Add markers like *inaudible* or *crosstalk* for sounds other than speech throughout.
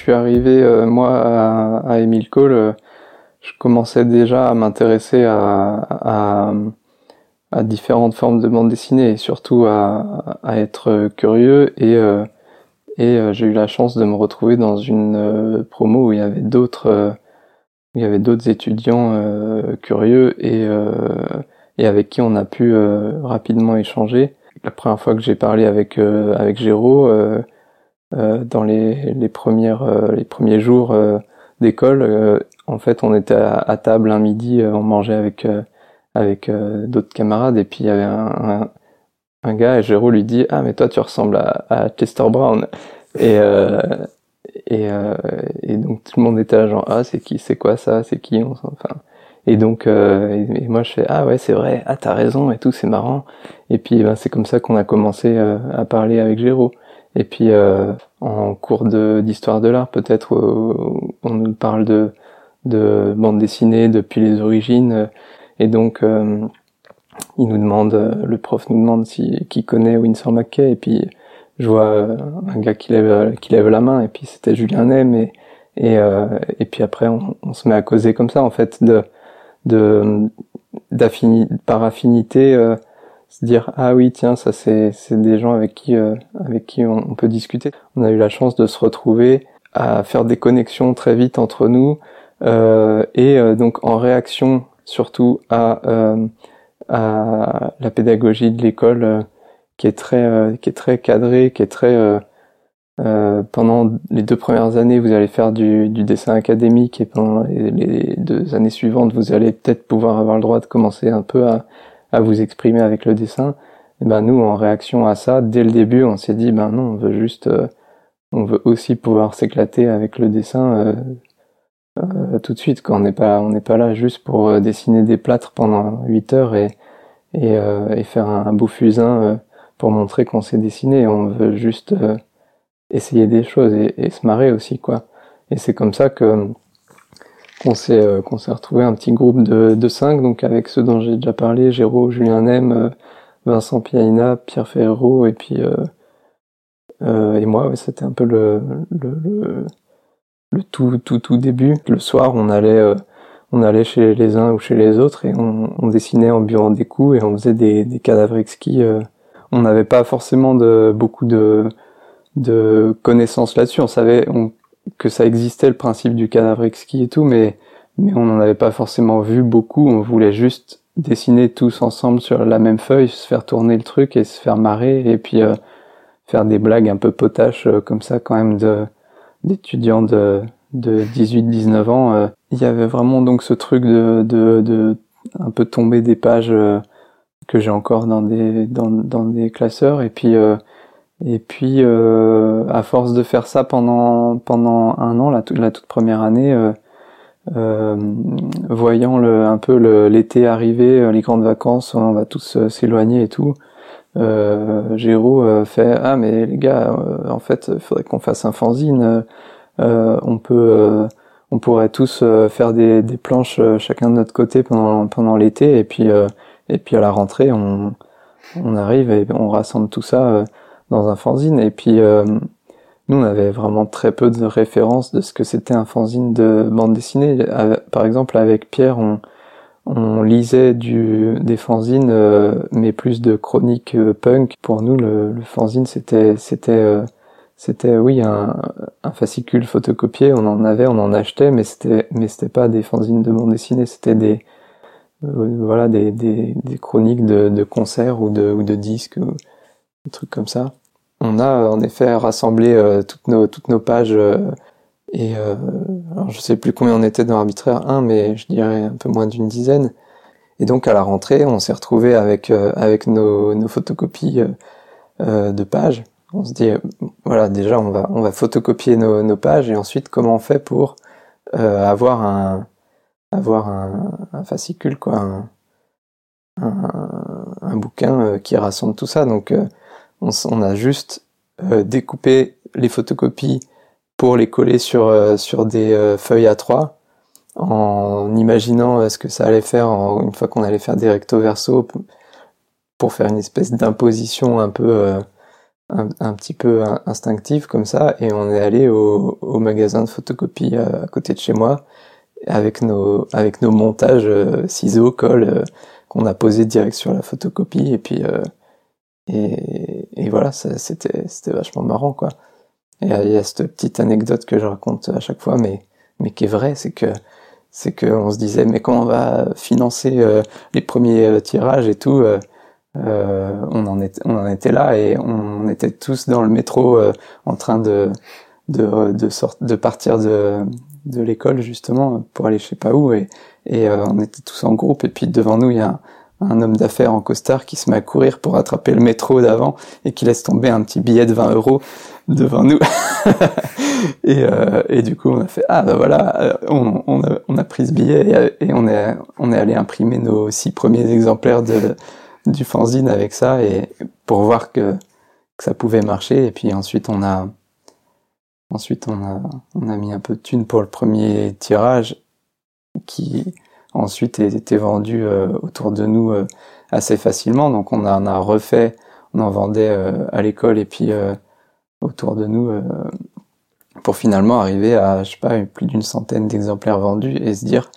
suis arrivé moi à, Emile Cole, je commençais déjà à m'intéresser à, différentes formes de bande dessinée et surtout à, être curieux et et j'ai eu la chance de me retrouver dans une promo où il y avait d'autres il y avait d'autres étudiants euh, curieux et, euh, avec qui on a pu euh, rapidement échanger. La première fois que j'ai parlé avec avec Géraud, dans les, les premières les premiers jours d'école, en fait, on était à, table un midi, on mangeait avec avec d'autres camarades et puis il y avait un, un, gars et Géraud lui dit ah mais toi tu ressembles à, à Chester Brown et et, euh, et donc tout le monde était là genre ah c'est qui c'est quoi ça c'est qui? Enfin et donc euh, et, moi je fais ah ouais c'est vrai. Ah t'as raison et tout c'est marrant et puis ben, c'est comme ça qu'on a commencé euh, à parler avec Géraud et puis euh, en cours d'histoire de l'art peut-être on nous parle de de bande dessinée depuis les origines. Et donc il nous demande le prof nous demande si qui connaît Winsor McKay et puis je vois euh, un gars qui lève qui lève la main. Et puis c'était Julien Nem et et, euh, et puis après on, on, se met à causer comme ça en fait de de par affinité euh, se dire ah oui tiens ça c'est c'est des gens avec qui euh, avec qui on, peut discuter on a eu la chance de se retrouver à faire des connexions très vite entre nous euh, et donc en réaction surtout à à la pédagogie de l'école qui est très euh, qui est très cadré, qui est très euh, euh, pendant les deux premières années, vous allez faire du, du dessin académique et pendant les, deux années suivantes, vous allez peut-être pouvoir avoir le droit de commencer un peu à, à vous exprimer avec le dessin. Et ben nous, en réaction à ça, dès le début, on s'est dit ben non, on veut juste, on veut aussi pouvoir s'éclater avec le dessin euh, tout de suite. Quand on n'est pas, on n'est pas là juste pour dessiner des plâtres pendant 8 heures et et, et faire un, beau fusain pour montrer qu'on sait dessiner. On veut juste euh, essayer des choses et, se marrer aussi, quoi. Et c'est comme ça que qu'on s'est euh, qu'on s'est retrouvé un petit groupe de, de cinq, donc avec ceux dont j'ai déjà parlé, Géraud, Julien Nem, euh, Vincent Piaina, Pierre Ferro et puis et moi. c'était un peu le, le, le tout tout tout début. Le soir, on allait on allait chez les uns ou chez les autres et on, on dessinait en buvant des coups et on faisait des, des cadavres exquis on n'avait pas forcément de beaucoup de, de connaissances là-dessus. On savait que ça existait le principe du cadavre exquis et tout, mais mais on n'en avait pas forcément vu beaucoup. On voulait juste dessiner tous ensemble sur la même feuille, se faire tourner le truc et se faire marrer et puis euh, faire des blagues un peu potaches euh, comme ça quand même de d'étudiants de de 18-19 ans. Euh. Il y avait vraiment donc ce truc de, de, de un peu tomber des pages que j'ai encore dans des dans, dans des classeurs et puis euh, et puis euh, à force de faire ça pendant pendant un an la, toute première année euh, euh voyant le, un peu l'été arriver, les grandes vacances, on va tous s'éloigner et tout. Euh, Géraud fait ah mais les gars, en fait, il faudrait qu'on fasse un fanzine. on peut, on pourrait tous faire des, des planches chacun de notre côté pendant pendant l'été et puis et puis à la rentrée, on, on arrive et on rassemble tout ça euh, dans un fanzine. Et puis euh, nous, on avait vraiment très peu de références de ce que c'était un fanzine de bande dessinée. Par exemple, avec Pierre, on, on lisait du, des fanzines, euh, mais plus de chroniques punk. Pour nous, le, le fanzine, c'était, c'était, c'était, oui, un, un, fascicule photocopié. On en avait, on en achetait, mais c'était, mais c'était pas des fanzines de bande dessinée. C'était des, euh, voilà des, des, des, chroniques de, de concerts ou de, ou de disques ou des trucs comme ça. On a en effet rassemblé euh, toutes nos toutes nos pages euh, et alors je sais plus combien on était dans l'arbitraire 1 mais je dirais un peu moins d'une dizaine. Et donc à la rentrée, on s'est retrouvé avec avec nos, nos photocopies de pages. On se dit voilà déjà on va on va photocopier nos, nos pages et ensuite comment on fait pour avoir un avoir un, un fascicule, quoi, un, un, un, bouquin euh, qui rassemble tout ça. Donc, euh, on, a juste euh, découpé les photocopies pour les coller sur sur des feuilles A3 en imaginant ce que ça allait faire une fois qu'on allait faire des recto verso pour faire une espèce d'imposition un peu un, petit peu instinctive comme ça, et on est allé au, au magasin de photocopie à, côté de chez moi avec nos avec nos montages ciseaux colle qu'on a posé direct sur la photocopie. Et puis et, voilà c'était vachement marrant quoi. Et il y a cette petite anecdote que je raconte à chaque fois mais mais qui est vraie c'est que c'est qu'on se disait mais comment on va financer euh, les premiers euh, tirages et tout euh, on en était on en était là et on était tous dans le métro en train de de de, de partir de de l'école justement pour aller je sais pas où et et on était tous en groupe et puis devant nous il y a un homme d'affaires en costard qui se met à courir pour attraper le métro d'avant et qui laisse tomber un petit billet de 20 euros devant nous. *laughs* et, euh, et, du coup, on a fait ah ben voilà, euh, on, a, pris ce billet et, on est on est allé imprimer nos six premiers exemplaires de du fanzine avec ça et pour voir que, que ça pouvait marcher. Et puis ensuite, on a ensuite on a on a mis un peu de thunes pour le premier tirage qui ensuite été vendu euh, autour de nous euh, assez facilement. Donc on en a refait, on en vendait euh, à l'école et puis autour de nous pour finalement arriver à, je sais pas, plus d'une centaine d'exemplaires vendus et se dire,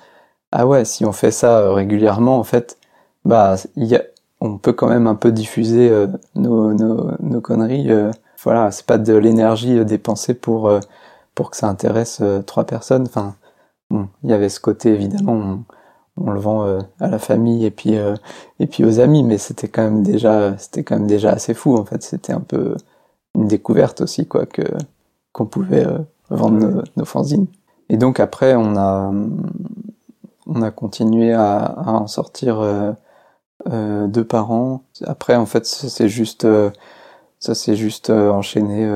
ah ouais, si on fait ça régulièrement, en fait, bah, y a, on peut quand même un peu diffuser nos, nos, conneries. voilà, c'est pas de l'énergie dépensée pour pour que ça intéresse trois personnes. Enfin, bon, il y avait ce côté évidemment on le vend euh, à la famille et puis euh, et puis aux amis mais c'était quand même déjà c'était quand même déjà assez fou en fait. C'était un peu une découverte aussi quoi que qu'on pouvait euh, vendre nos, fanzines. Et donc après on a on a continué à, à en sortir deux par an. Après en fait c'est juste ça s'est juste enchaîné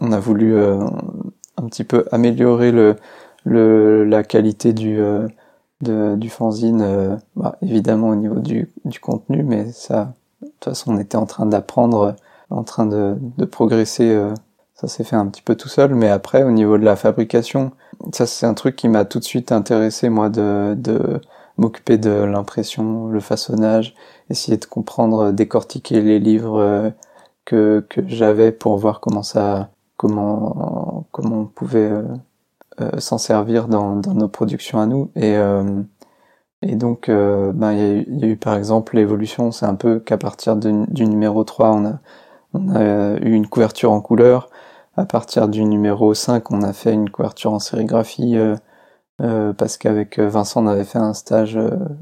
on a voulu un petit peu améliorer le, le la qualité du de, du fanzine, euh, bah, évidemment au niveau du, du, contenu, mais ça, de toute façon, on était en train d'apprendre, en train de, de progresser. Euh, ça s'est fait un petit peu tout seul, mais après, au niveau de la fabrication, ça c'est un truc qui m'a tout de suite intéressé, moi, de, de m'occuper de l'impression, le façonnage, essayer de comprendre, décortiquer les livres euh, que, que j'avais pour voir comment ça, comment, comment on pouvait euh, s'en servir dans, dans, nos productions à nous. Et, euh, et donc, euh, ben, il y, a eu par exemple l'évolution, c'est un peu qu'à partir du numéro 3, on a, on a eu une couverture en couleur. À partir du numéro 5, on a fait une couverture en sérigraphie euh, parce qu'avec Vincent, on avait fait un stage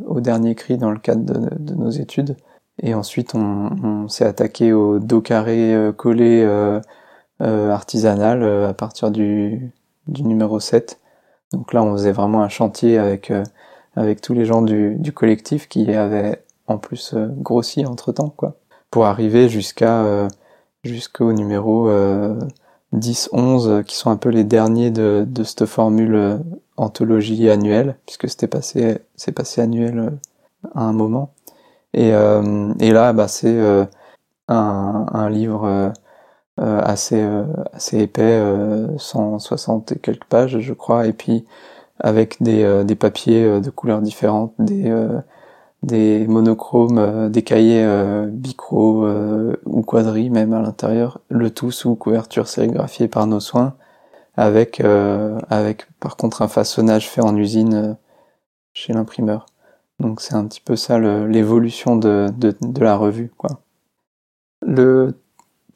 au dernier cri dans le cadre de, nos études. Et ensuite, on, on s'est attaqué au dos carré collé artisanal à partir du, du numéro 7. Donc là, on faisait vraiment un chantier avec euh, avec tous les gens du, collectif qui avaient en plus euh, grossi entre temps, quoi, pour arriver jusqu'à euh, jusqu'au numéro 10, 11, qui sont un peu les derniers de, de cette formule anthologie annuelle, puisque c'était passé c'est passé annuel à un moment. Et, et là, bah, c'est un, livre assez euh, assez épais, 160 euh, et quelques pages, je crois, et puis avec des, des papiers de couleurs différentes, des des monochromes, des cahiers bicro ou quadri même à l'intérieur, le tout sous couverture sérigraphiée par nos soins, avec avec par contre un façonnage fait en usine chez l'imprimeur. Donc c'est un petit peu ça l'évolution de, de, de la revue quoi. Le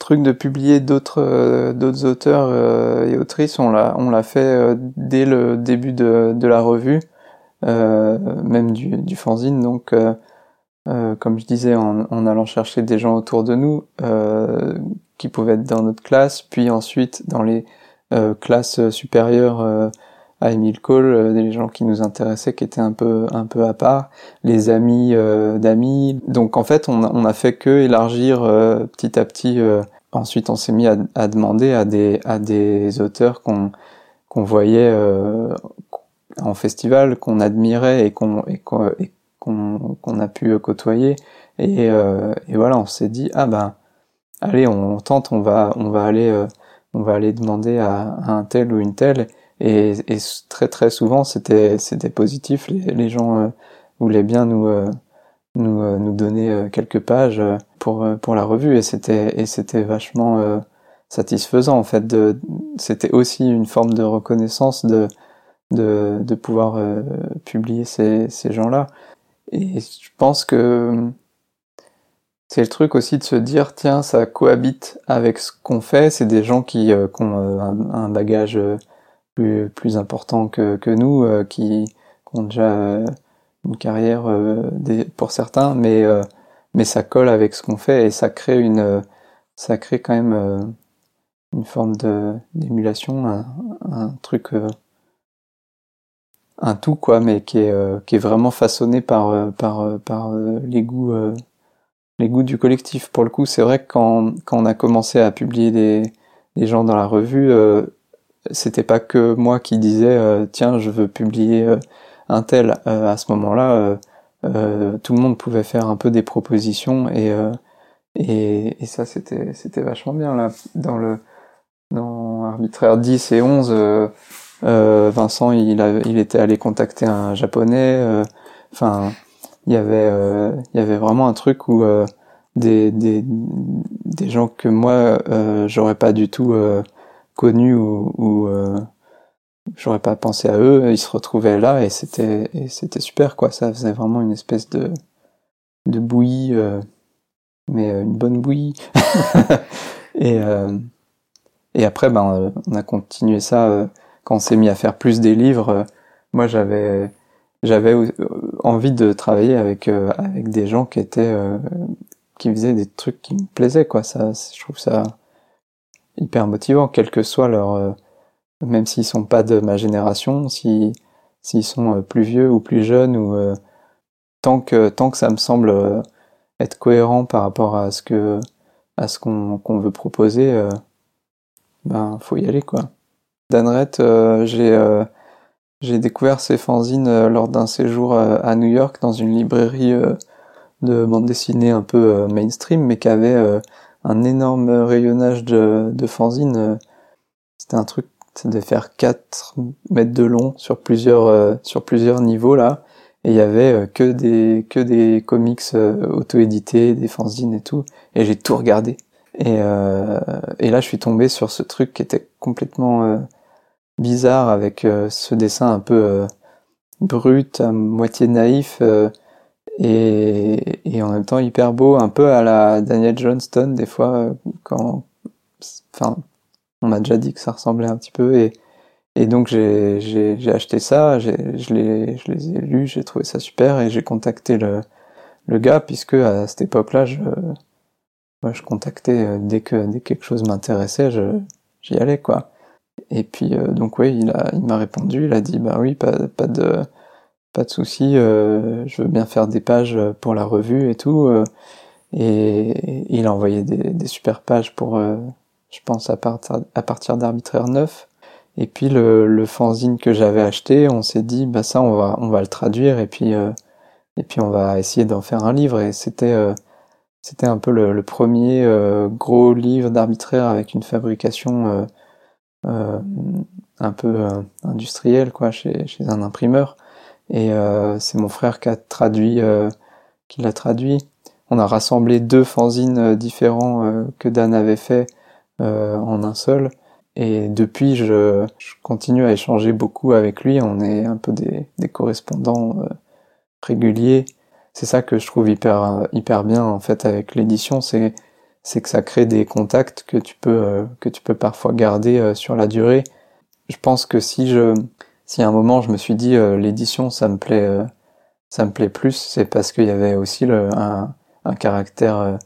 truc de publier d'autres euh, d'autres auteurs euh, et autrices, on l'a on l'a fait euh, dès le début de, la revue, même du, du fanzine. Donc, comme je disais, en, allant chercher des gens autour de nous qui pouvaient être dans notre classe, puis ensuite dans les classes supérieures à Emile Cole, des gens qui nous intéressaient, qui étaient un peu un peu à part, les amis d'amis. Donc en fait, on a, on a fait que élargir petit à petit ensuite on s'est mis à, à, demander à des à des auteurs qu'on qu'on voyait euh, en festival qu'on admirait et qu'on et qu'on qu'on a pu côtoyer et, euh, et voilà on s'est dit ah ben allez on tente on va on va aller euh, on va aller demander à, à, un tel ou une telle et, très très souvent c'était positif les, gens euh, voulaient bien nous nous nous donner quelques pages pour la revue. Et c'était vachement satisfaisant en fait c'était aussi une forme de reconnaissance de pouvoir publier ces, gens-là. Et je pense que c'est le truc aussi de se dire tiens ça cohabite avec ce qu'on fait. C'est des gens qui, euh, ont euh, un, bagage euh, plus, plus important que, nous qui, ont déjà une carrière des, pour certains mais mais ça colle avec ce qu'on fait et ça crée une ça crée quand même une forme d'émulation un, truc un tout quoi mais qui est qui est vraiment façonné par par par les goûts les goûts du collectif. Pour le coup, c'est vrai que quand, quand on a commencé à publier des, gens dans la revue, euh, c'était pas que moi qui disais euh, tiens je veux publier euh, un tel. à ce moment-là, tout le monde pouvait faire un peu des propositions et et, et, ça c'était c'était vachement bien là dans le dans arbitraire 10 et 11 Vincent il a, il était allé contacter un japonais enfin il y avait euh, il y avait vraiment un truc où euh, des, des, des gens que moi euh, j'aurais pas du tout connus ou, ou j'aurais pas pensé à eux ils se retrouvaient là et c'était c'était super quoi. Ça faisait vraiment une espèce de de bouillie mais une bonne bouillie. *laughs* Et et après ben on a continué ça quand on s'est mis à faire plus des livres moi j'avais j'avais euh, envie de travailler avec euh, avec des gens qui étaient euh, qui faisaient des trucs qui me plaisaient quoi. Ça je trouve ça hyper motivant quel que soit leur même s'ils sont pas de ma génération si s'ils sont plus vieux ou plus jeunes ou tant que tant que ça me semble être cohérent par rapport à ce que à ce qu'on veut proposer ben faut y aller quoi. Danrette j'ai j'ai découvert ces fanzines euh, lors d'un séjour euh, à New York dans une librairie euh, de bande dessinée un peu mainstream, mais qui avait un énorme rayonnage de, de fanzines. C'était un truc, devait faire 4 mètres de long sur plusieurs, sur plusieurs niveaux là. Et il y avait que des, que des comics auto-édités, des fanzines et tout. Et j'ai tout regardé. Et, et là, je suis tombé sur ce truc qui était complètement bizarre avec euh, ce dessin un peu euh, brut, à moitié naïf euh, et, et, en même temps hyper beau, un peu à la Daniel Johnston des fois quand, enfin, on m'a déjà dit que ça ressemblait un petit peu et et donc j'ai acheté ça, je les je les ai lus, j'ai trouvé ça super et j'ai contacté le le gars puisque à cette époque-là je moi, je contactais dès que dès que quelque chose m'intéressait, j'y allais quoi. Et puis euh, donc oui, il a, il m'a répondu, il a dit bah oui, pas, pas de, pas de souci, euh, je veux bien faire des pages pour la revue et tout. Euh, et, il a envoyé des, super pages pour, je pense à partir, d'arbitraire 9. Et puis le, fanzine que j'avais acheté, on s'est dit bah ça on va on va le traduire et puis et puis on va essayer d'en faire un livre et c'était c'était un peu le, premier gros livre d'arbitraire avec une fabrication euh, un peu euh, industriel quoi chez un imprimeur et euh, c'est mon frère qui a traduit qui l'a traduit. On a rassemblé deux fanzines différents que Dan avait fait en un seul. Et depuis je, je, continue à échanger beaucoup avec lui. On est un peu des, des correspondants réguliers. C'est ça que je trouve hyper hyper bien en fait avec l'édition. C'est c'est que ça crée des contacts que tu peux euh, que tu peux parfois garder euh, sur la durée. Je pense que si je si à un moment je me suis dit euh, l'édition ça me plaît ça me plaît plus, c'est parce qu'il y avait aussi le, un, caractère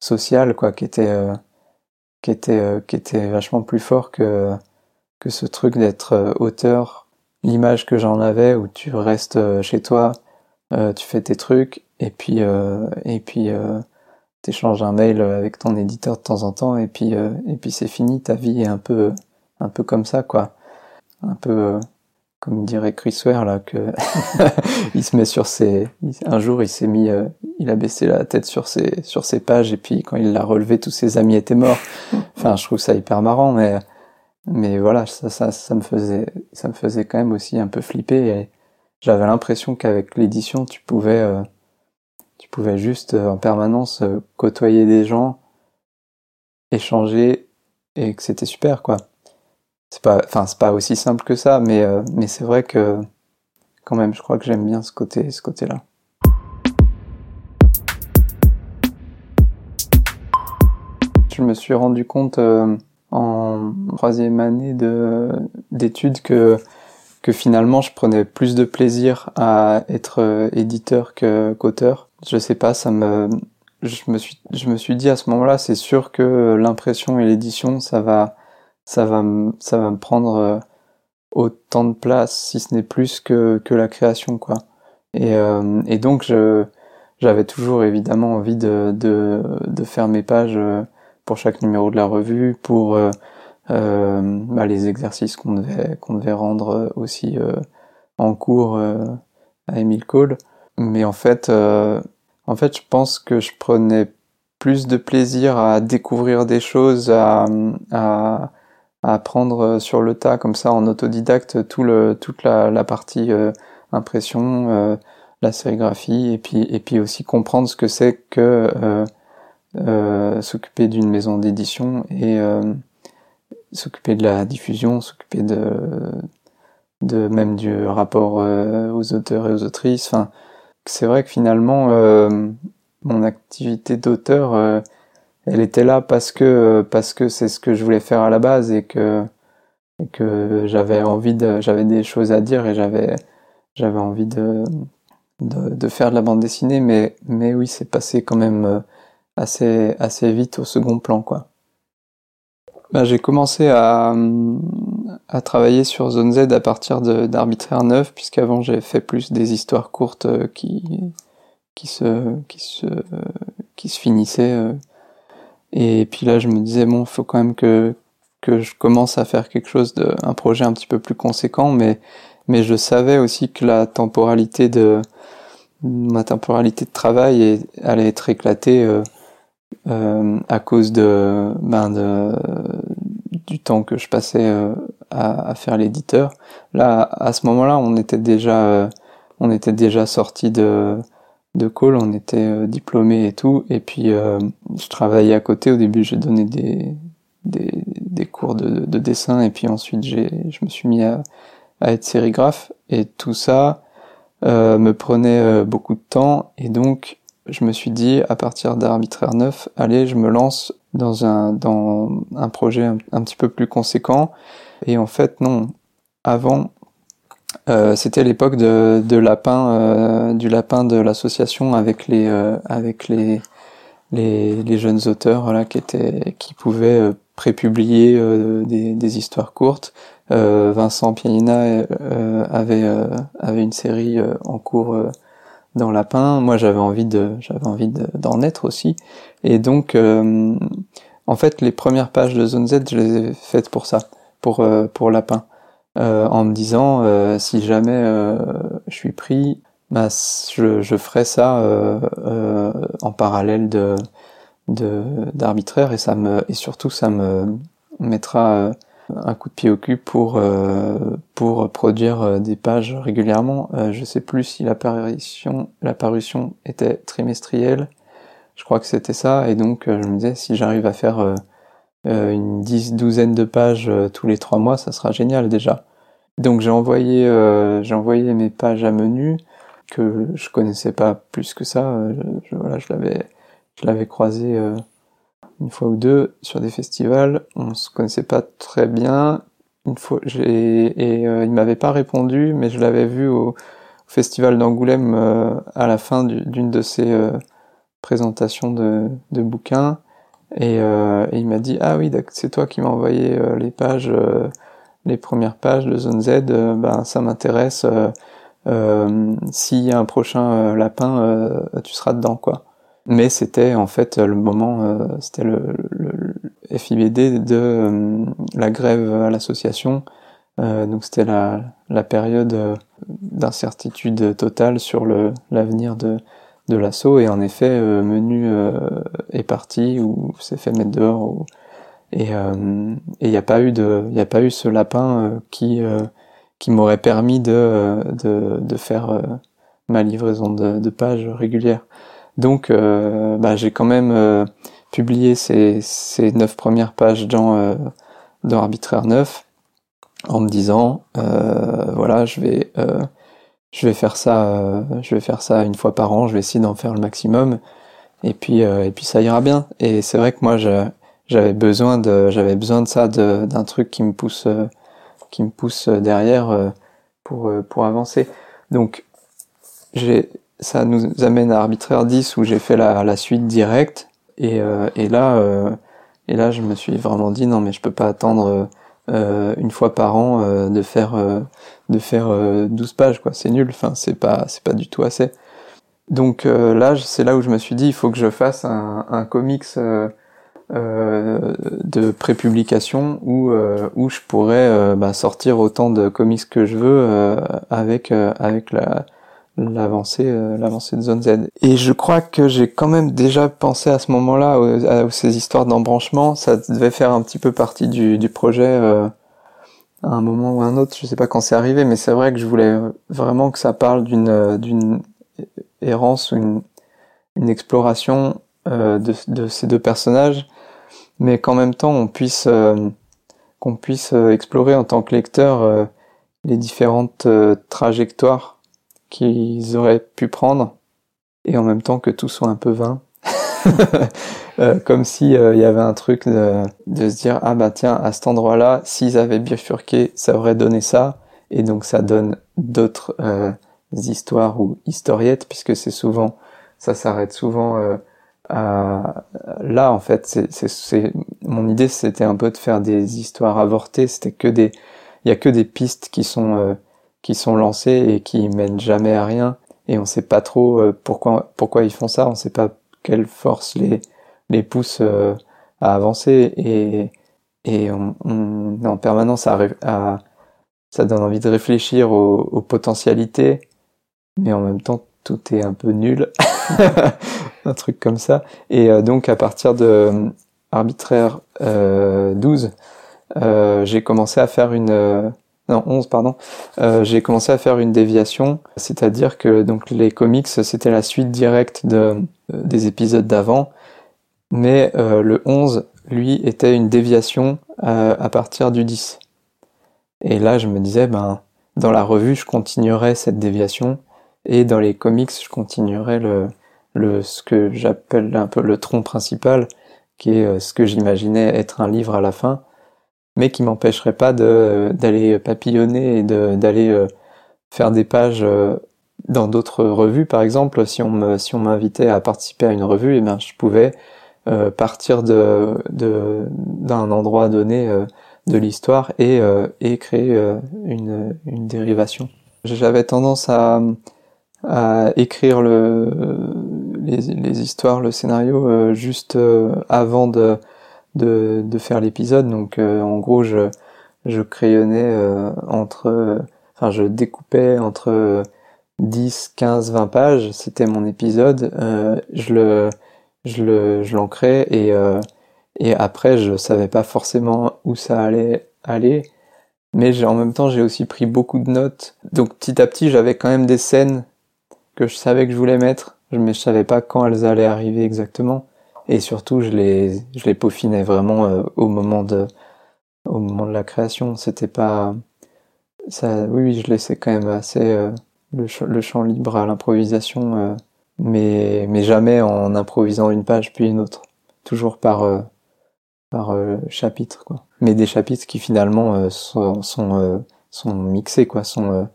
social quoi qui était qui était qui était vachement plus fort que que ce truc d'être auteur. L'image que j'en avais où tu restes chez toi, tu fais tes trucs et puis et puis t'échanges un mail avec ton éditeur de temps en temps et puis euh, et puis c'est fini ta vie est un peu un peu comme ça quoi un peu euh, comme dirait Chris Ware là que *laughs* il se met sur ses un jour il s'est mis euh, il a baissé la tête sur ses sur ses pages et puis quand il l'a relevé tous ses amis étaient morts *laughs* enfin je trouve ça hyper marrant mais mais voilà ça ça ça me faisait ça me faisait quand même aussi un peu flipper et j'avais l'impression qu'avec l'édition tu pouvais tu pouvais juste en permanence côtoyer des gens, échanger et que c'était super quoi. C'est pas, enfin c'est pas aussi simple que ça, mais mais c'est vrai que quand même, je crois que j'aime bien ce côté, ce côté-là. Je me suis rendu compte euh, en troisième année d'études que que finalement je prenais plus de plaisir à être euh, éditeur que qu'auteur. Je sais pas, ça me je me suis je me suis dit à ce moment-là, c'est sûr que l'impression et l'édition ça va ça va ça va me prendre euh, autant de place, si ce n'est plus que, que la création, quoi. Et, euh, et donc, je, j'avais toujours évidemment envie de, de, de, faire mes pages euh, pour chaque numéro de la revue, pour euh, euh bah, les exercices qu'on devait, qu'on devait rendre aussi en cours à Emile Cole. Mais en fait, en fait, je pense que je prenais plus de plaisir à découvrir des choses, à, à à apprendre euh, sur le tas comme ça en autodidacte tout le toute la, la partie euh, impression euh, la sérigraphie et puis et puis aussi comprendre ce que c'est que s'occuper d'une maison d'édition et s'occuper de la diffusion s'occuper de de même du rapport aux auteurs et aux autrices. Enfin c'est vrai que finalement mon activité d'auteur elle était là parce que parce que c'est ce que je voulais faire à la base et que et que j'avais envie de j'avais des choses à dire et j'avais j'avais envie de, de, faire de la bande dessinée mais mais oui c'est passé quand même euh, assez assez vite au second plan quoi. Bah, j'ai commencé à, à travailler sur Zone Z à partir d'Arbitraire 9 puisqu'avant j'ai fait plus des histoires courtes euh, qui qui se qui se qui se finissaient euh, et puis là, je me disais, bon, faut quand même que, que je commence à faire quelque chose de, un projet un petit peu plus conséquent, mais, mais je savais aussi que la temporalité de, ma temporalité de travail allait être éclatée euh, euh, à cause de, ben de, du temps que je passais euh, à, à, faire l'éditeur. Là, à ce moment-là, on était déjà, euh, on était déjà sorti de, de call, on était euh, diplômés et tout, et puis euh, je travaillais à côté. Au début, j'ai donné des, des, des, cours de, de, dessin, et puis ensuite, j'ai, je me suis mis à, à être sérigraphe, et tout ça euh, me prenait euh, beaucoup de temps, et donc je me suis dit, à partir d'Arbitraire 9, allez, je me lance dans un, dans un projet un, un petit peu plus conséquent, et en fait, non. Avant, euh, c'était l'époque de, de lapin, euh, du lapin de l'association avec les euh, avec les, les, les jeunes auteurs là qui étaient qui pouvaient prépublier des, des histoires courtes. Vincent Pianina avait avait une série en cours dans Lapin. Moi, j'avais envie de j'avais envie d'en être aussi. Et donc, en fait, les premières pages de Zone Z, je les ai faites pour ça, pour pour Lapin. Euh, en me disant euh, si jamais euh, je suis pris, bah, je, je ferai ça en parallèle de d'arbitraire et ça me et surtout ça me mettra un coup de pied au cul pour produire des pages régulièrement. je sais plus si la parution la parution était trimestrielle. Je crois que c'était ça et donc je me disais si j'arrive à faire euh, une dix, douzaine de pages euh, tous les trois mois, ça sera génial déjà. Donc j'ai envoyé, euh, envoyé mes pages à menu que je connaissais pas plus que ça. Je, voilà, je l'avais, je l'avais croisé une fois ou deux sur des festivals. On se connaissait pas très bien. Une fois, et il m'avait pas répondu, mais je l'avais vu au, festival d'Angoulême à la fin d'une de ses présentations de, de bouquins. Euh, et, il m'a dit ah oui c'est toi qui m'as envoyé euh, les pages euh, les premières pages de Zone Z ben ça m'intéresse s'il y a un prochain lapin tu seras dedans quoi. Mais c'était en fait le moment c'était le, FIBD de la grève à l'association. Donc c'était la, la période d'incertitude totale sur l'avenir de de l'assaut et en effet euh, menu euh, est parti ou s'est fait mettre dehors et euh, et il n'y a pas eu de il y a pas eu ce lapin qui qui m'aurait permis de de, faire ma livraison de, de pages régulière Donc, bah, j'ai quand même publié ces, ces neuf premières pages dans, dans Arbitraire 9 en me disant, voilà, je vais je vais faire ça je vais faire ça une fois par an je vais essayer d'en faire le maximum. Et puis et puis ça ira bien. Et c'est vrai que moi j'avais besoin de j'avais besoin de ça d'un truc qui me pousse euh, qui me pousse derrière euh, pour euh, pour avancer. Donc j'ai ça nous amène à arbitraire 10 où j'ai fait la, la suite directe. Et, et là et là je me suis vraiment dit non mais je peux pas attendre une fois par an de faire de faire 12 pages quoi. C'est nul. Enfin c'est pas c'est pas du tout assez. Donc là c'est là où je me suis dit il faut que je fasse un, un comics euh, de prépublication où euh, où je pourrais euh, bah, sortir autant de comics que je veux avec avec la l'avancée l'avancée de Zone Z. Et je crois que j'ai quand même déjà pensé à ce moment-là à, ces histoires d'embranchement. Ça devait faire un petit peu partie du, du projet à un moment ou un autre je sais pas quand c'est arrivé mais c'est vrai que je voulais vraiment que ça parle d'une d'une errance ou une une exploration de, de ces deux personnages mais qu'en même temps on puisse euh, qu'on puisse euh, explorer en tant que lecteur euh, les différentes trajectoires qu'ils auraient pu prendre et en même temps que tout soit un peu vain. Comme si il y avait un truc de, se dire ah bah tiens à cet endroit-là s'ils avaient bifurqué ça aurait donné ça. Et donc ça donne d'autres histoires ou historiettes puisque c'est souvent ça s'arrête souvent là en fait. C'est mon idée c'était un peu de faire des histoires avortées. C'était que des il y a que des pistes qui sont euh, qui sont lancées et qui mènent jamais à rien. Et on sait pas trop euh, pourquoi pourquoi ils font ça. On sait pas quelle force les les pousse euh, à avancer. Et et on, on en permanence à, ça donne envie de réfléchir aux, aux potentialités. Mais en même temps tout est un peu nul. *laughs* Un truc comme ça. Et euh, donc à partir de euh, arbitraire 12, euh, j'ai commencé à faire une non 11 pardon, j'ai commencé à faire une déviation, c'est-à-dire que donc les comics c'était la suite directe de des épisodes d'avant, mais le 11 lui était une déviation à partir du 10. Et là je me disais ben dans la revue je continuerai cette déviation. Et dans les comics je continuerai le ce que j'appelle un peu le tronc principal, qui est euh, ce que j'imaginais être un livre à la fin, mais qui m'empêcherait pas d'aller papillonner et d'aller euh, faire des pages euh, dans d'autres revues. Par exemple, si on si m'invitait à participer à une revue, eh bien je pouvais partir de d'un endroit donné de l'histoire et et créer une une dérivation. J'avais tendance à à écrire le, les, les histoires, le scénario euh, juste euh, avant de, de, de faire l'épisode. Donc euh, en gros, je, je crayonnais entre, enfin je découpais entre 10, 15, 20 pages. C'était mon épisode. je le, je le, je l'ancrais et et après je savais pas forcément où ça allait aller mais en même temps j'ai aussi pris beaucoup de notes donc petit à petit j'avais quand même des scènes que je savais que je voulais mettre, mais je savais pas quand elles allaient arriver exactement. Et surtout, je les, je les peaufinais vraiment euh, au moment de, au moment de la création. C'était pas, ça, oui, je laissais quand même assez euh, le, le, champ libre à l'improvisation, euh, mais, mais jamais en improvisant une page puis une autre. Toujours par, par chapitre, quoi. Mais des chapitres qui finalement sont, sont, mixés, quoi, sont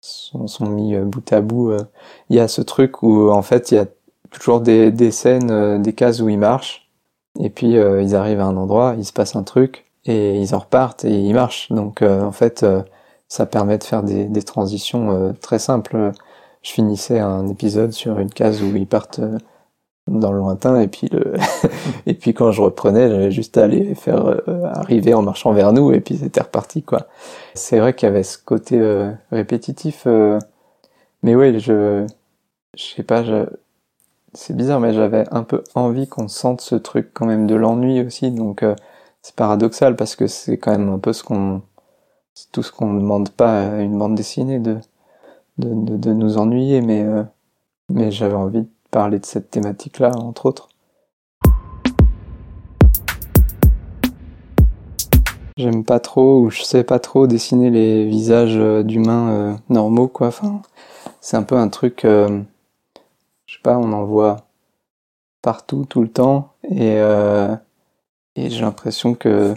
sont, mis bout à bout. Il y a ce truc où en fait il y a toujours des, scènes, euh, des cases où ils marchent, et puis ils arrivent à un endroit, il se passe un truc, et ils en repartent et ils marchent. Donc en fait ça permet de faire des, transitions très simples. Je finissais un épisode sur une case où ils partent dans le lointain et puis le *laughs* et puis quand je reprenais j'avais juste à aller faire euh, arriver en marchant vers nous et puis c'était reparti quoi c'est vrai qu'il y avait ce côté euh, répétitif euh, mais oui je je sais pas je c'est bizarre mais j'avais un peu envie qu'on sente ce truc quand même de l'ennui aussi donc c'est paradoxal parce que c'est quand même un peu ce qu'on tout ce qu'on ne demande pas à une bande dessinée de de, de, de nous ennuyer mais mais j'avais envie parler de cette thématique-là, entre autres. J'aime pas trop ou je sais pas trop dessiner les visages euh, d'humains euh, normaux quoi. Enfin, c'est un peu un truc, euh, on en voit partout tout le temps et, et j'ai l'impression que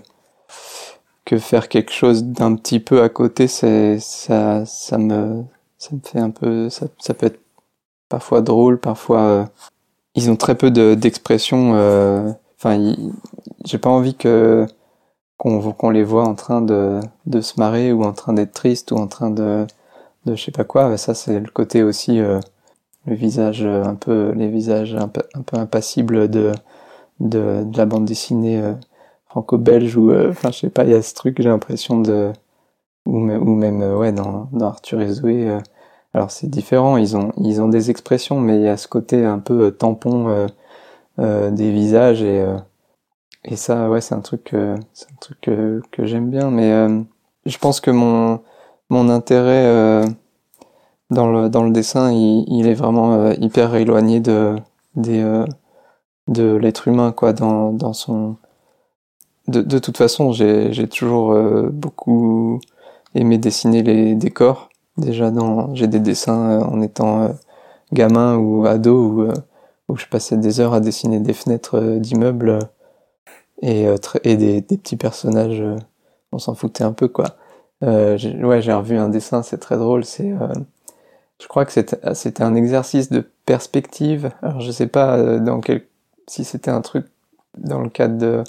que faire quelque chose d'un petit peu à côté, c'est ça ça me ça me fait un peu ça, ça peut être parfois drôle, parfois ils ont très peu d'expression. Enfin, j'ai pas envie que qu'on les voit en train de, de se marrer ou en train d'être triste ou en train de, de je sais pas quoi. Ça, c'est le côté aussi, euh, le visage euh, un peu, les visages un peu, un peu impassibles de, de, de la bande dessinée euh, franco-belge ou, enfin, je sais pas, il y a ce truc, j'ai l'impression de, ou, ou même, ouais, dans, dans Arthur et Zoé. alors c'est différent, ils ont, ils ont des expressions, mais il y a ce côté un peu tampon des visages et et ça, ouais, c'est un truc, euh, c'est un truc que, j'aime bien. Mais euh, je pense que mon mon intérêt euh, dans le dans le dessin, il, il est vraiment hyper éloigné de des de l'être humain, quoi, dans dans son. De, de toute façon, j'ai toujours beaucoup aimé dessiner les décors. Déjà, dans j'ai des dessins en étant gamin ou ado où, où je passais des heures à dessiner des fenêtres d'immeubles et, euh, et des, des, petits personnages, euh, on s'en foutait un peu quoi. Euh, ouais, j'ai revu un dessin, c'est très drôle. C'est, je crois que c'était un exercice de perspective. Alors je sais pas dans quel, si c'était un truc dans le cadre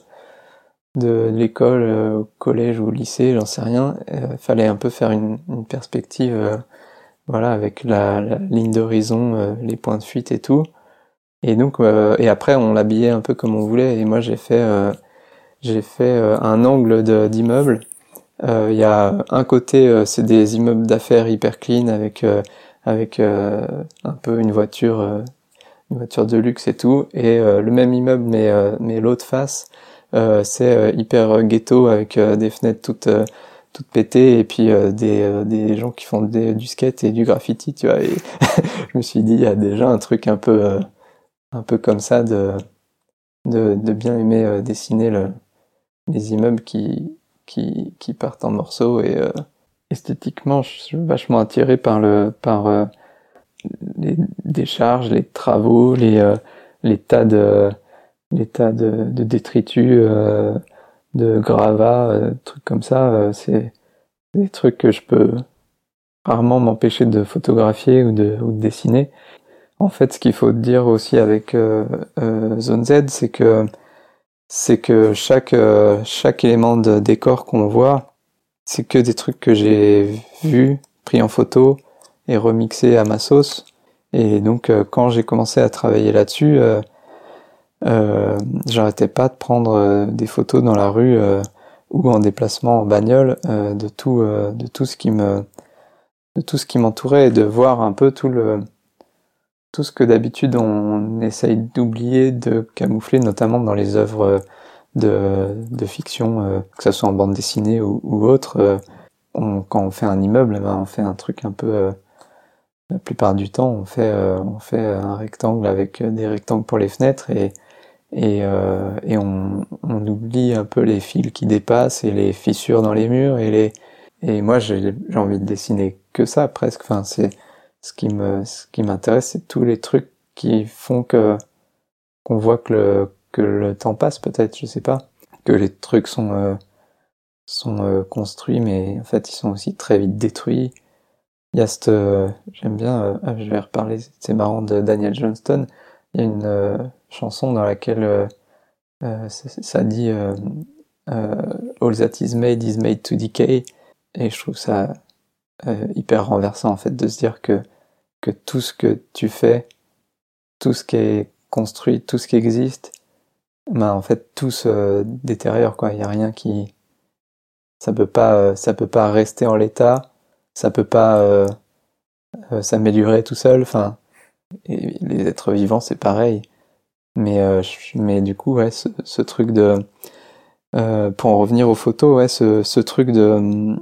de l'école, au collège ou au lycée, j'en sais rien. Il fallait un peu faire une, perspective, voilà, avec la, ligne d'horizon, les points de fuite et tout. Et donc, euh, et après, on l'habillait un peu comme on voulait. Et moi, j'ai fait, euh, j'ai fait euh, un angle d'immeuble. Il y a un côté, c'est des immeubles d'affaires hyper clean avec avec un peu une voiture, une voiture de luxe et tout. Et le même immeuble, mais mais l'autre face, c'est hyper ghetto avec des fenêtres toutes toutes pétées et puis des, des gens qui font du skate et du graffiti, tu vois. Et *laughs* je me suis dit, il y a déjà un truc un peu un peu comme ça de, de, de bien aimer euh, dessiner le, les immeubles qui, qui, qui partent en morceaux et euh, esthétiquement je suis vachement attiré par le par euh, les décharges, les travaux, les, les tas de les tas de, détritus, de gravats, trucs comme ça, c'est des trucs que je peux rarement m'empêcher de photographier ou de, ou de dessiner. En fait, ce qu'il faut dire aussi avec euh, euh, Zone Z, c'est que c'est que chaque euh, chaque élément de décor qu'on voit, c'est que des trucs que j'ai vus, pris en photo et remixés à ma sauce. Et donc, quand j'ai commencé à travailler là-dessus, j'arrêtais pas de prendre des photos dans la rue ou en déplacement en bagnole de tout de tout ce qui me de tout ce qui m'entourait et de voir un peu tout le tout ce que d'habitude on essaye d'oublier, de camoufler, notamment dans les œuvres de, de fiction, euh, que ce soit en bande dessinée ou, autre. Euh, quand on fait un immeuble, ben on fait un truc un peu. Euh, la plupart du temps, on fait on fait un rectangle avec des rectangles pour les fenêtres et et, et on, on oublie un peu les fils qui dépassent et les fissures dans les murs et les et moi j'ai envie de dessiner que ça presque. Enfin c'est ce qui me, ce qui m'intéresse, c'est tous les trucs qui font que qu'on voit que le que le temps passe peut-être, je sais pas, que les trucs sont euh, sont euh, construits, mais en fait ils sont aussi très vite détruits. Il y a cette, euh, j'aime bien, ah, je vais reparler, c'est marrant de Daniel Johnston. Il y a une chanson dans laquelle ça dit All that is made is made to decay, et je trouve ça hyper renversant en fait de se dire que que tout ce que tu fais, tout ce qui est construit, tout ce qui existe, ben en fait tout se détériore quoi. Il y a rien qui, ça peut pas, euh, ça peut pas rester en l'état, ça peut pas euh, euh, s'améliorer tout seul. Enfin, les êtres vivants c'est pareil. Mais mais du coup ouais, ce, truc de pour en revenir aux photos, ouais, ce, ce truc de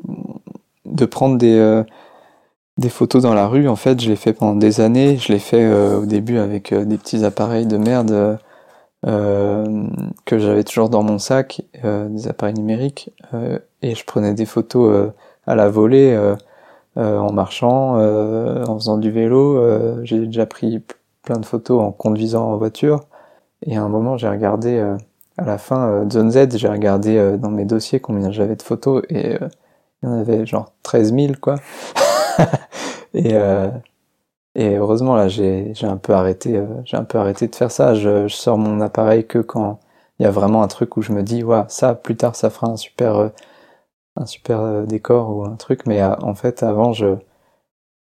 de prendre des des photos dans la rue, en fait, je l'ai fait pendant des années. Je l'ai fait au début avec des petits appareils de merde que j'avais toujours dans mon sac, des appareils numériques, et je prenais des photos à la volée en marchant, en faisant du vélo. J'ai déjà pris plein de photos en conduisant en voiture. Et à un moment, j'ai regardé, euh, à la fin, euh, Zone Z, j'ai regardé euh, dans mes dossiers combien j'avais de photos et il y en avait genre 13 000, quoi. *laughs* et, et heureusement, là, j'ai un peu arrêté, j'ai un peu arrêté de faire ça. Je, je, sors mon appareil que quand il y a vraiment un truc où je me dis, ouais, ça, plus tard, ça fera un super, un super décor ou un truc. Mais en fait, avant, je,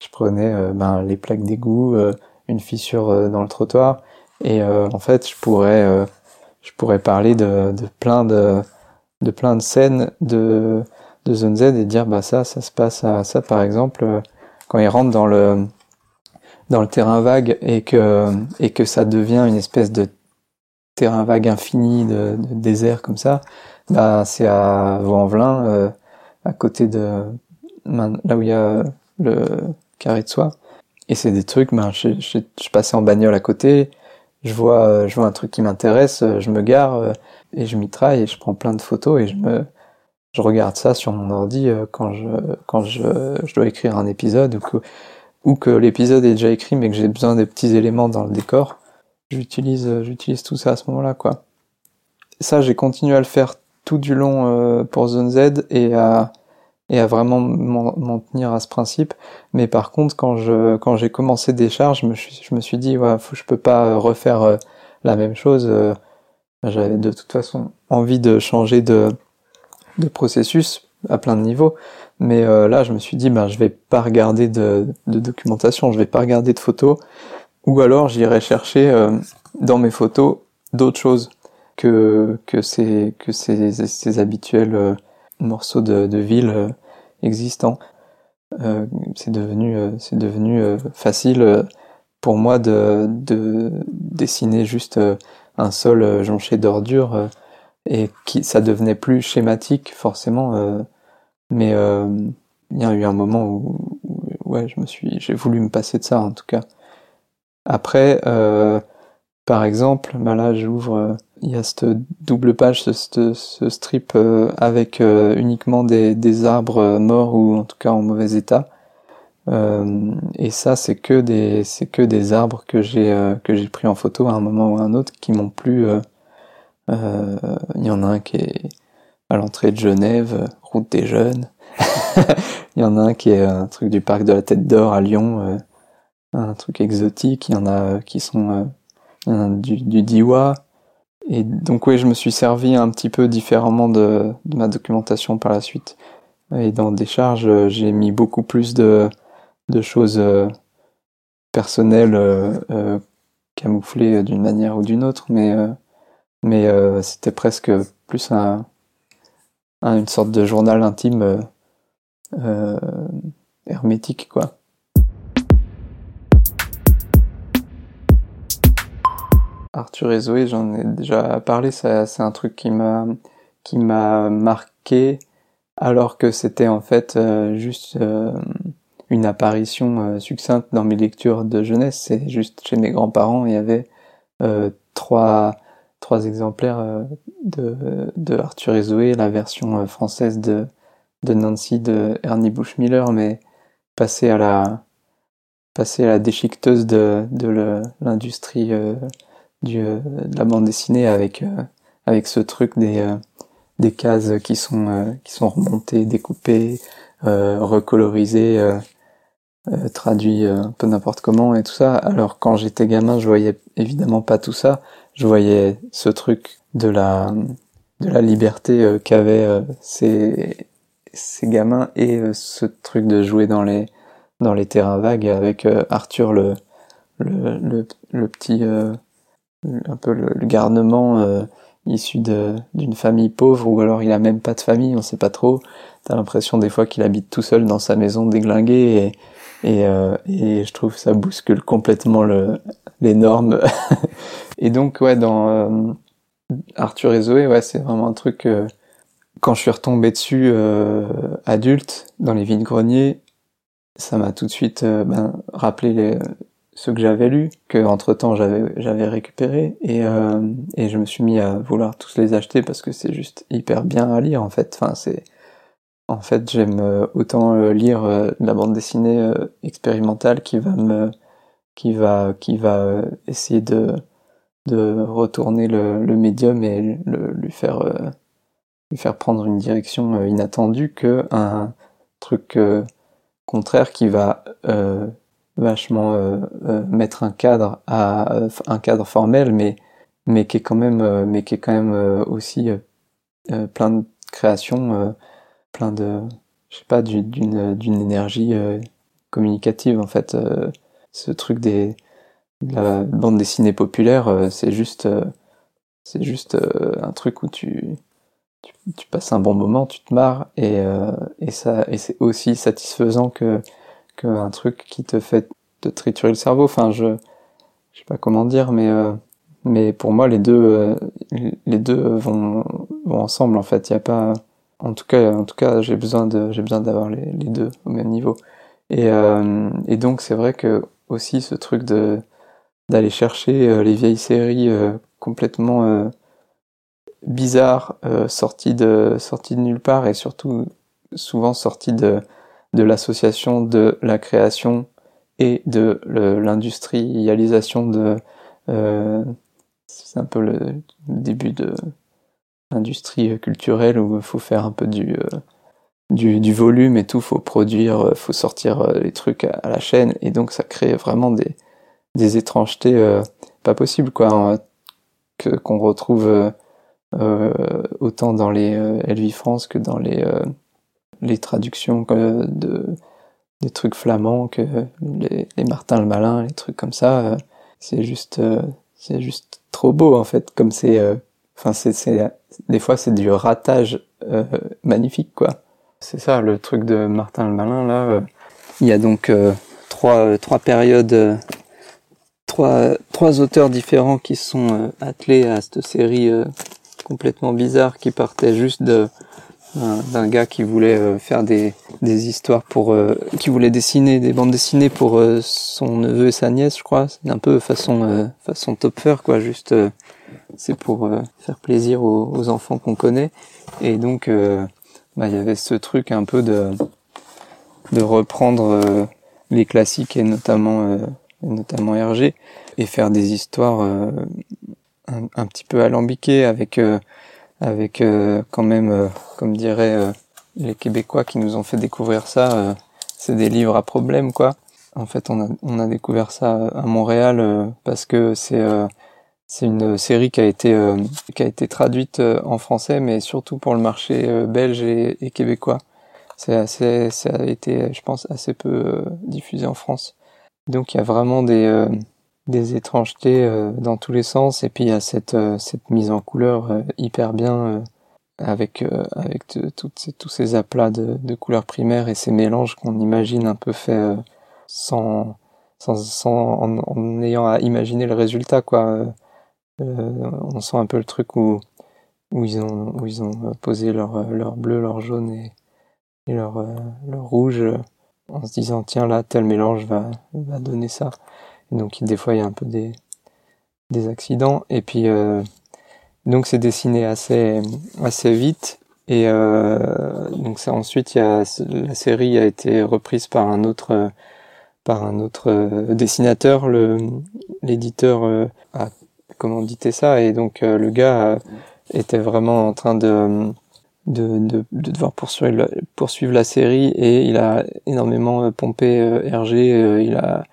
je prenais ben, les plaques d'égout, une fissure dans le trottoir et euh, en fait, je pourrais, euh, je pourrais parler de, de, plein de, de plein de scènes de, de Zone Z et dire bah ça, ça se passe à ça par exemple euh, quand ils rentrent dans le dans le terrain vague et que et que ça devient une espèce de terrain vague infini de, de désert comme ça, bah c'est à Vaux-en-Velin, euh, à côté de là où il y a le carré de soie. Et c'est des trucs, ben je, je, je passais en bagnole à côté, je vois, euh, je vois un truc qui m'intéresse, euh, je me gare euh, et je m'y traille et je prends plein de photos et je me, je regarde ça sur mon ordi quand je, quand je, je dois écrire un épisode ou que, ou que l'épisode est déjà écrit mais que j'ai besoin des petits éléments dans le décor. J'utilise, j'utilise tout ça à ce moment-là, quoi. Ça, j'ai continué à le faire tout du long pour Zone Z et à, et à vraiment m'en tenir à ce principe. Mais par contre, quand je quand j'ai commencé des charges, je me suis je me suis dit ouais, faut, je peux pas refaire euh, la même chose. Euh, j'avais de toute façon envie de changer de de processus à plein de niveaux. Mais euh, là, je me suis dit bah je vais pas regarder de, documentation, je vais pas regarder de photos, ou alors j'irai chercher dans mes photos d'autres choses que ces habituels morceaux de, ville euh, existants. Euh, c'est devenu, euh, c'est devenu facile pour moi de, de dessiner juste un sol jonché d'ordures et qui ça devenait plus schématique forcément mais il y a eu un moment où, ouais je me suis j'ai voulu me passer de ça en tout cas après par exemple bah là j'ouvre il y a cette double page, ce, ce, strip euh, avec euh, uniquement des, des, arbres morts ou en tout cas en mauvais état. Euh, et ça, c'est que des, c'est que des arbres que j'ai que j'ai pris en photo à un moment ou à un autre qui m'ont plu. Il y en a un qui est à l'entrée de Genève, route des jeunes. Il *laughs* y en a un qui est un truc du parc de la Tête d'Or à Lyon, un truc exotique. Il y en a qui sont du, du Diwa. Et donc oui, je me suis servi un petit peu différemment de, ma documentation par la suite. Et dans des charges, j'ai mis beaucoup plus de, de choses euh, personnelles euh, euh, camouflées d'une manière ou d'une autre, mais, mais c'était presque plus un, un, une sorte de journal intime hermétique, quoi. Arthur et Zoé, j'en ai déjà parlé, c'est un truc qui m'a qui m'a marqué alors que c'était en fait euh, juste euh, une apparition euh, succincte dans mes lectures de jeunesse. C'est juste chez mes grands-parents, il y avait trois trois exemplaires de, de Arthur et Zoé, la version française de de Nancy de Ernie Bushmiller, mais passé à la passé à la déchiqueteuse de de l'industrie du, euh, de la bande dessinée avec euh, avec ce truc des euh, des cases qui sont qui sont remontées, découpées, recolorisées, traduits un peu n'importe comment et tout ça. Alors quand j'étais gamin, je voyais évidemment pas tout ça. Je voyais ce truc de la de la liberté qu'avaient ces ces gamins et ce truc de jouer dans les dans les terrains vagues avec Arthur le le, le, petit un peu le, garnement euh, issu d'une famille pauvre ou alors il a même pas de famille, on sait pas trop. T'as l'impression des fois qu'il habite tout seul dans sa maison déglinguée et, euh, et je trouve ça bouscule complètement le, les normes. *laughs* et donc ouais dans euh, Arthur et Zoé, ouais c'est vraiment un truc quand je suis retombé dessus adulte dans les vides greniers, ça m'a tout de suite ben, rappelé les, ce que j'avais lu, que entre temps j'avais j'avais récupéré et et je me suis mis à vouloir tous les acheter parce que c'est juste hyper bien à lire en fait. Enfin c'est en fait j'aime autant lire la bande dessinée expérimentale qui va me qui va qui va essayer de de retourner le, le médium et le, lui faire euh, lui faire prendre une direction euh, inattendue que un truc euh, contraire qui va vachement mettre un cadre à un cadre formel mais mais qui est quand même mais qui est quand même aussi plein de créations plein de je sais pas d'une d'une énergie communicative en fait ce truc des la bande dessinée populaire, euh, c'est juste, euh, c'est juste euh, un truc où tu, tu, passes un bon moment, tu te marres et, et ça, et c'est aussi satisfaisant que qu'un truc qui te fait te triturer le cerveau. Enfin, je, je sais pas comment dire, mais mais pour moi les deux les deux vont vont ensemble en fait. Il y a pas, en tout cas, en tout cas, j'ai besoin de j'ai besoin d'avoir les, deux au même niveau. Et et donc c'est vrai que aussi ce truc de d'aller chercher euh, les vieilles séries euh, complètement euh, bizarres, sorties de sorties de nulle part et surtout souvent sorties de de l'association de la création et de l'industrialisation de c'est un peu le début de l'industrie culturelle où il faut faire un peu du, du, du volume et tout, faut produire, faut sortir les trucs à, la chaîne. Et donc ça crée vraiment des, des étrangetés euh, pas possibles quoi hein, que qu'on retrouve euh, euh, autant dans les Elvi France que dans les les traductions de des trucs flamands que les, les Martin le Malin les trucs comme ça c'est juste c'est juste trop beau en fait comme c'est enfin c'est des fois c'est du ratage magnifique quoi. C'est ça le truc de Martin le Malin là il y a donc trois trois périodes trois, trois auteurs différents qui sont euh, attelés à cette série euh, complètement bizarre qui partait juste de d'un gars qui voulait euh, faire des, des histoires pour qui voulait dessiner des bandes dessinées pour son neveu et sa nièce je crois. C'est un peu façon façon topfer quoi juste c'est pour faire plaisir aux, aux enfants qu'on connaît et donc bah il y avait ce truc un peu de de reprendre les classiques et notamment notamment Hergé, et faire des histoires euh, un, petit peu alambiquées avec euh, avec euh, quand même, comme diraient les Québécois qui nous ont fait découvrir ça, c'est des livres à problème quoi. En fait, on a, on a découvert ça à Montréal parce que c'est c'est une série qui a été qui a été traduite en français, mais surtout pour le marché belge et, québécois. C'est assez, ça a été, je pense, assez peu diffusé en France. Donc il y a vraiment des, euh, des étrangetés euh, dans tous les sens et puis il y a cette, euh, cette mise en couleur hyper bien avec, avec toutes ces, tous ces aplats de, couleurs primaires et ces mélanges qu'on imagine un peu fait sans, sans, sans en, en, ayant à imaginer le résultat quoi. On sent un peu le truc où, ils ont, ont posé leur, leur bleu, leur jaune et, leur, rouge en se disant tiens là tel mélange va, donner ça. Et donc des fois il y a un peu des, accidents et puis euh, donc c'est dessiné assez vite et euh, donc ensuite la série a été reprise par un autre par un autre euh, dessinateur l'éditeur euh, a commandité ça et donc euh, le gars était vraiment en train de de, de, de devoir poursuivre, poursuivre la série et il a énormément euh, pompé euh. Euh, il a,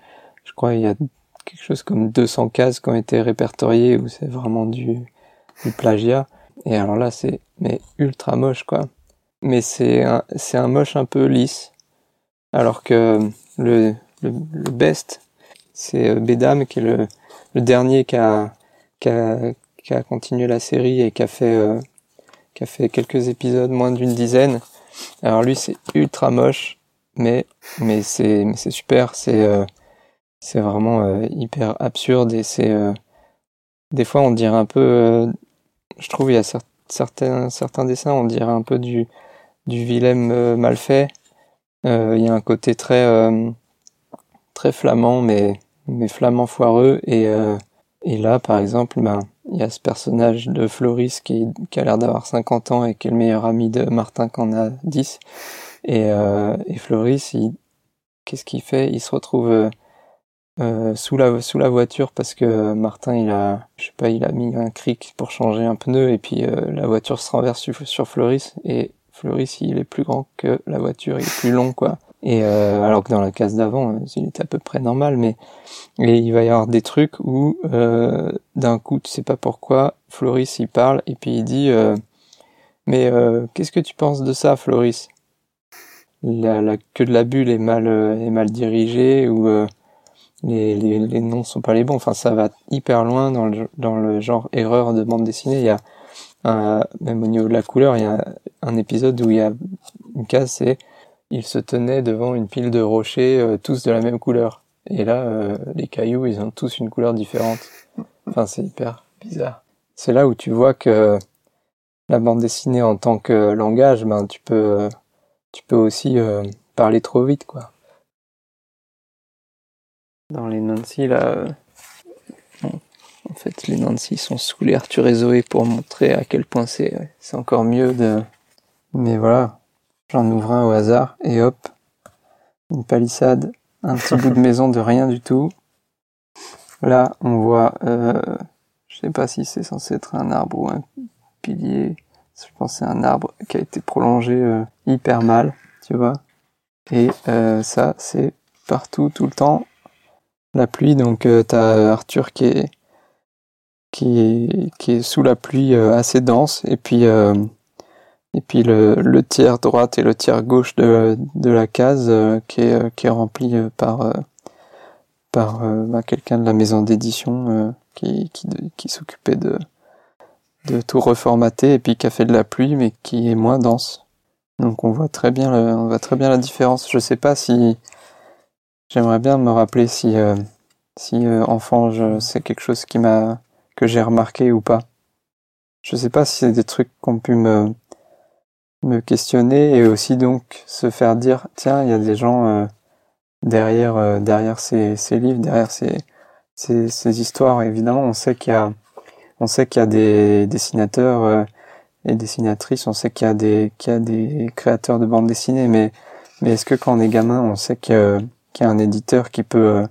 je crois, il y a quelque chose comme 200 cases qui ont été répertoriées où c'est vraiment du, du plagiat. Et alors là, c'est mais ultra moche quoi. Mais c'est un, c'est un moche un peu lisse. Alors que le, le, best, c'est Bedam qui est le, le dernier qui a, qui a, continué la série et qui a fait qui a fait quelques épisodes, moins d'une dizaine. Alors lui, c'est ultra moche, mais mais c'est super. C'est euh, vraiment euh, hyper absurde et c'est euh, des fois on dirait un peu. je trouve il y a certains certains dessins, on dirait un peu du du Willem mal fait. il y a un côté très très flamand, mais mais flamand foireux. Et et là, par exemple, ben il y a ce personnage de Floris qui, qui a l'air d'avoir 50 ans et qui est le meilleur ami de Martin qui en a 10. Et, euh, et Floris, qu'est-ce qu'il fait? Il se retrouve euh, sous la sous la voiture parce que Martin, il a, je sais pas, il a mis un cric pour changer un pneu et puis euh, la voiture se renverse sur, sur Floris et Floris, il est plus grand que la voiture, il est plus long quoi. Et euh, alors que dans la case d'avant, euh, il était à peu près normal, mais il va y avoir des trucs où euh, d'un coup, tu sais pas pourquoi, Floris il parle et puis il dit euh, mais euh, qu'est-ce que tu penses de ça, Floris? La, la queue de la bulle est mal est mal dirigée ou les, les, les noms sont pas les bons. Enfin, ça va hyper loin dans le dans le genre erreur de bande dessinée. Il y a un, même au niveau de la couleur, il y a un épisode où il y a une case, c'est il se tenait devant une pile de rochers, euh, tous de la même couleur. Et là, euh, les cailloux, ils ont tous une couleur différente. Enfin, c'est hyper bizarre. C'est là où tu vois que la bande dessinée en tant que langage, ben tu peux, tu peux aussi euh, parler trop vite, quoi. Dans les Nancy, là, en fait, les Nancy sont sous les Arthur et Zoé pour montrer à quel point c'est encore mieux de. Mais voilà, J'en ouvre un au hasard et hop, une palissade, un petit bout de *laughs* maison de rien du tout. Là, on voit, euh, je sais pas si c'est censé être un arbre ou un pilier. Je pense que c'est un arbre qui a été prolongé euh, hyper mal, tu vois. Et euh, ça, c'est partout, tout le temps. La pluie, donc t'as Arthur qui est qui est qui est sous la pluie assez dense, et puis et puis le, tiers droite et le tiers gauche de, de la case euh, qui, est, euh, qui est rempli euh, par, par bah, quelqu'un de la maison d'édition qui, qui, qui s'occupait de, de tout reformater et puis qui a fait de la pluie mais qui est moins dense. Donc on voit très bien, on voit très bien la différence. Je sais pas si j'aimerais bien me rappeler si si enfant c'est quelque chose qui que j'ai remarqué ou pas. Je sais pas si c'est des trucs qu'on pu me me questionner et aussi donc se faire dire tiens il y a des gens euh, derrière euh, derrière ces, ces, livres derrière ces, ces, ces histoires. Évidemment on sait qu'il y a on sait qu'il y a des dessinateurs euh, et dessinatrices. On sait qu'il y a des qu'il y a des créateurs de bandes dessinées. Mais mais est-ce que quand on est gamin on sait qu'il y, a un éditeur qui peut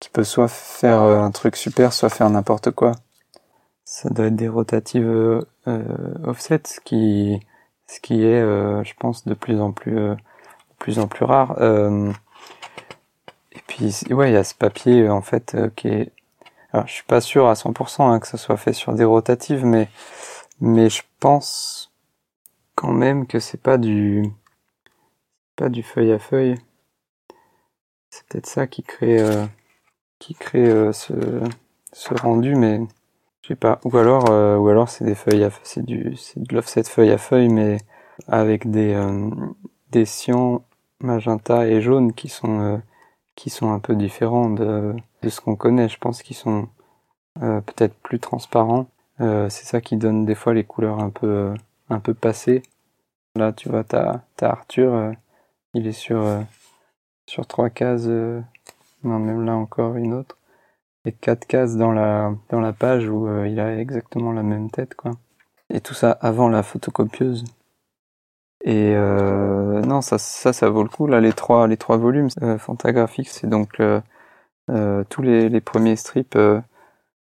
qui peut soit faire un truc super soit faire n'importe quoi? Ça doit être des rotatives offset qui ce qui est, euh, je pense, de plus en plus, euh, de plus en plus rare. Euh, et puis, ouais, il y a ce papier en fait qui est. Alors, je suis pas sûr à 100% hein, que ça soit fait sur des rotatives, mais mais je pense quand même que c'est pas du pas du feuille à feuille. C'est peut-être ça qui crée qui crée ce ce rendu, mais je sais pas. Ou alors, euh, ou alors c'est des feuilles, à, c'est du, c'est de l'offset feuille à feuille, mais avec des euh, des cyan, magenta et jaune qui sont euh, qui sont un peu différents de de ce qu'on connaît. Je pense qu'ils sont peut-être plus transparents. c'est ça qui donne des fois les couleurs un peu un peu passées. Là, tu vois, t'as t'as Arthur, il est sur sur trois cases. non, même là encore une autre et quatre cases dans la dans la page où euh, il a exactement la même tête quoi. Et tout ça avant la photocopieuse. Et euh, non, ça, ça, ça vaut le coup. Là, les trois, les trois volumes euh, c'est donc euh, tous les, premiers strips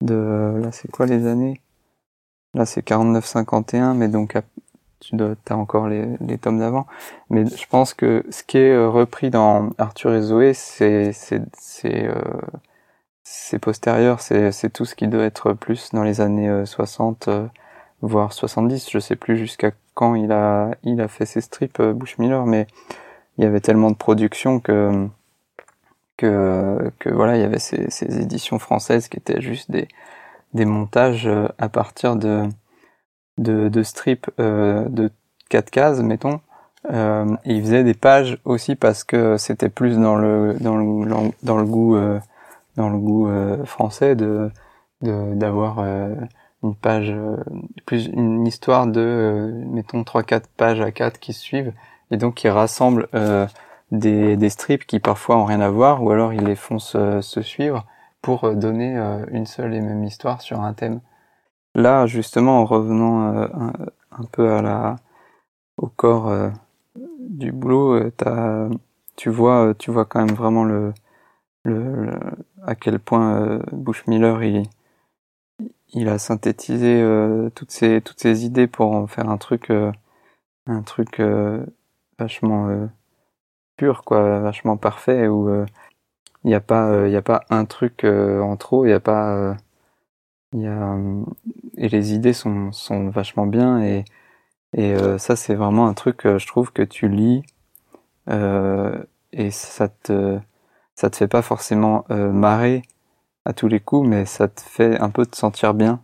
de. Là, c'est quoi les années? Là, c'est 49-51, mais donc tu as encore les, les tomes d'avant. Mais je pense que ce qui est repris dans Arthur et Zoé, c'est c'est postérieur, c'est tout ce qui doit être plus dans les années 60, euh, euh, voire 70. Je sais plus jusqu'à quand il a, il a fait ses strips, euh, Bushmiller, mais il y avait tellement de production que, que, que voilà, il y avait ces, ces éditions françaises qui étaient juste des, des montages à partir de, de, de strips de quatre cases, mettons. Euh, et il faisait des pages aussi parce que c'était plus dans le dans le dans le goût dans le goût euh, français de d'avoir euh, une page euh, plus une histoire de mettons trois quatre pages à quatre qui suivent et donc qui rassemble des, des strips qui parfois ont rien à voir, ou alors ils les font se, se suivre pour donner une seule et même histoire sur un thème. Là, justement, en revenant un, un, peu à la, au corps du boulot, tu vois, tu vois quand même vraiment le, le, à quel point euh, Bushmiller il, il a synthétisé euh, toutes ces toutes ces idées pour en faire un truc euh, un truc euh, vachement pur quoi, vachement parfait où il n'y a pas a pas un truc en trop, il n'y a pas il y a et les idées sont sont vachement bien et et ça c'est vraiment un truc je trouve que tu lis et ça te ça te fait pas forcément euh, marrer à tous les coups, mais ça te fait un peu te sentir bien.